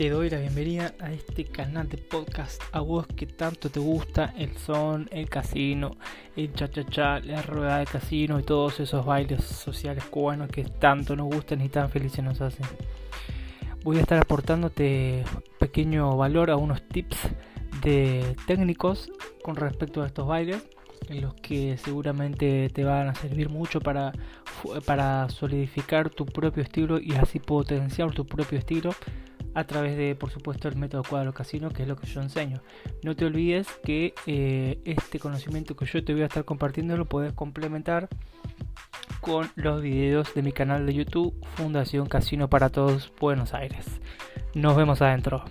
te doy la bienvenida a este canal de podcast a vos que tanto te gusta el son, el casino, el cha cha cha, la rueda de casino y todos esos bailes sociales cubanos que tanto nos gustan y tan felices nos hacen. Voy a estar aportándote pequeño valor a unos tips de técnicos con respecto a estos bailes en los que seguramente te van a servir mucho para, para solidificar tu propio estilo y así potenciar tu propio estilo a través de, por supuesto, el método cuadro casino, que es lo que yo enseño. No te olvides que eh, este conocimiento que yo te voy a estar compartiendo lo puedes complementar con los videos de mi canal de YouTube Fundación Casino para Todos Buenos Aires. Nos vemos adentro.